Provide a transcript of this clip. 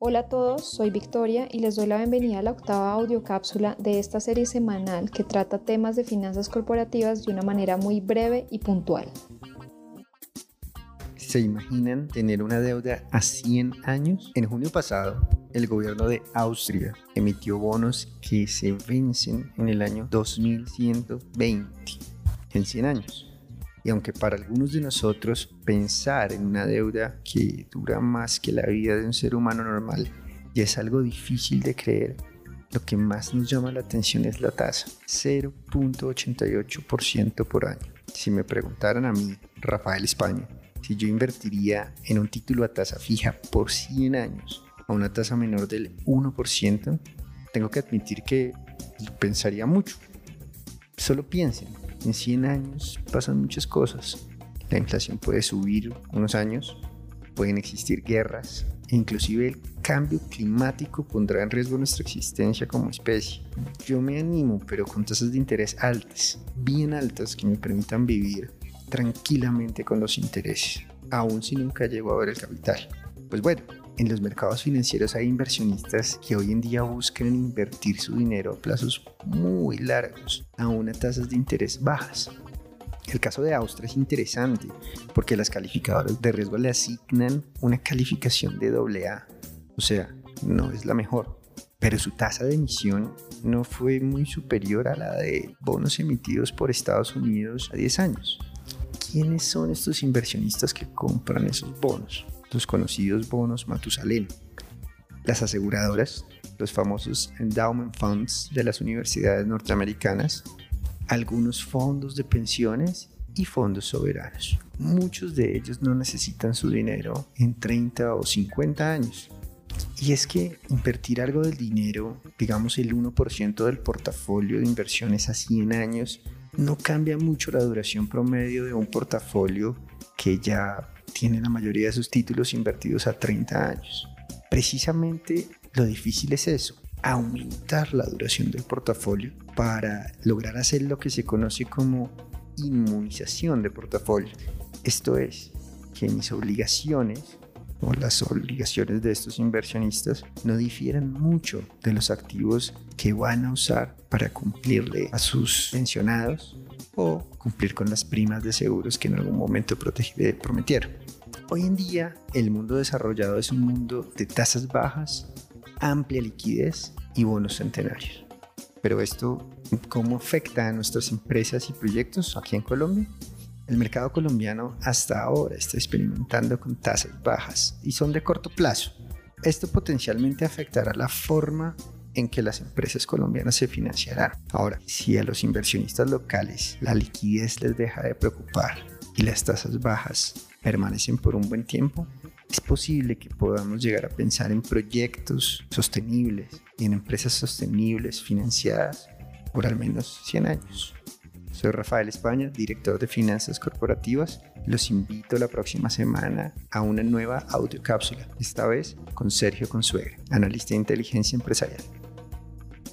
Hola a todos, soy Victoria y les doy la bienvenida a la octava audiocápsula de esta serie semanal que trata temas de finanzas corporativas de una manera muy breve y puntual. ¿Se imaginan tener una deuda a 100 años? En junio pasado, el gobierno de Austria emitió bonos que se vencen en el año 2120, en 100 años. Y aunque para algunos de nosotros pensar en una deuda que dura más que la vida de un ser humano normal ya es algo difícil de creer, lo que más nos llama la atención es la tasa, 0.88% por año. Si me preguntaran a mí, Rafael España, si yo invertiría en un título a tasa fija por 100 años a una tasa menor del 1%, tengo que admitir que pensaría mucho. Solo piensen, en 100 años pasan muchas cosas. La inflación puede subir unos años, pueden existir guerras, e inclusive el cambio climático pondrá en riesgo nuestra existencia como especie. Yo me animo, pero con tasas de interés altas, bien altas, que me permitan vivir tranquilamente con los intereses, aun si nunca llego a ver el capital. Pues bueno, en los mercados financieros hay inversionistas que hoy en día buscan invertir su dinero a plazos muy largos, a unas tasas de interés bajas. El caso de Austria es interesante porque las calificadoras de riesgo le asignan una calificación de AA, o sea, no es la mejor, pero su tasa de emisión no fue muy superior a la de bonos emitidos por Estados Unidos a 10 años. ¿Quiénes son estos inversionistas que compran esos bonos? Los conocidos bonos Matusalén. Las aseguradoras, los famosos endowment funds de las universidades norteamericanas, algunos fondos de pensiones y fondos soberanos. Muchos de ellos no necesitan su dinero en 30 o 50 años. Y es que invertir algo del dinero, digamos el 1% del portafolio de inversiones a 100 años, no cambia mucho la duración promedio de un portafolio que ya tiene la mayoría de sus títulos invertidos a 30 años. Precisamente lo difícil es eso, aumentar la duración del portafolio para lograr hacer lo que se conoce como inmunización de portafolio. Esto es, que mis obligaciones o las obligaciones de estos inversionistas no difieran mucho de los activos que van a usar para cumplirle a sus pensionados o cumplir con las primas de seguros que en algún momento prometieron. Hoy en día el mundo desarrollado es un mundo de tasas bajas, amplia liquidez y bonos centenarios. Pero esto, ¿cómo afecta a nuestras empresas y proyectos aquí en Colombia? El mercado colombiano hasta ahora está experimentando con tasas bajas y son de corto plazo. Esto potencialmente afectará la forma en que las empresas colombianas se financiarán. Ahora, si a los inversionistas locales la liquidez les deja de preocupar y las tasas bajas permanecen por un buen tiempo, es posible que podamos llegar a pensar en proyectos sostenibles y en empresas sostenibles financiadas por al menos 100 años. Soy Rafael España, director de finanzas corporativas. Los invito la próxima semana a una nueva audiocápsula, esta vez con Sergio Consuegra, analista de inteligencia empresarial.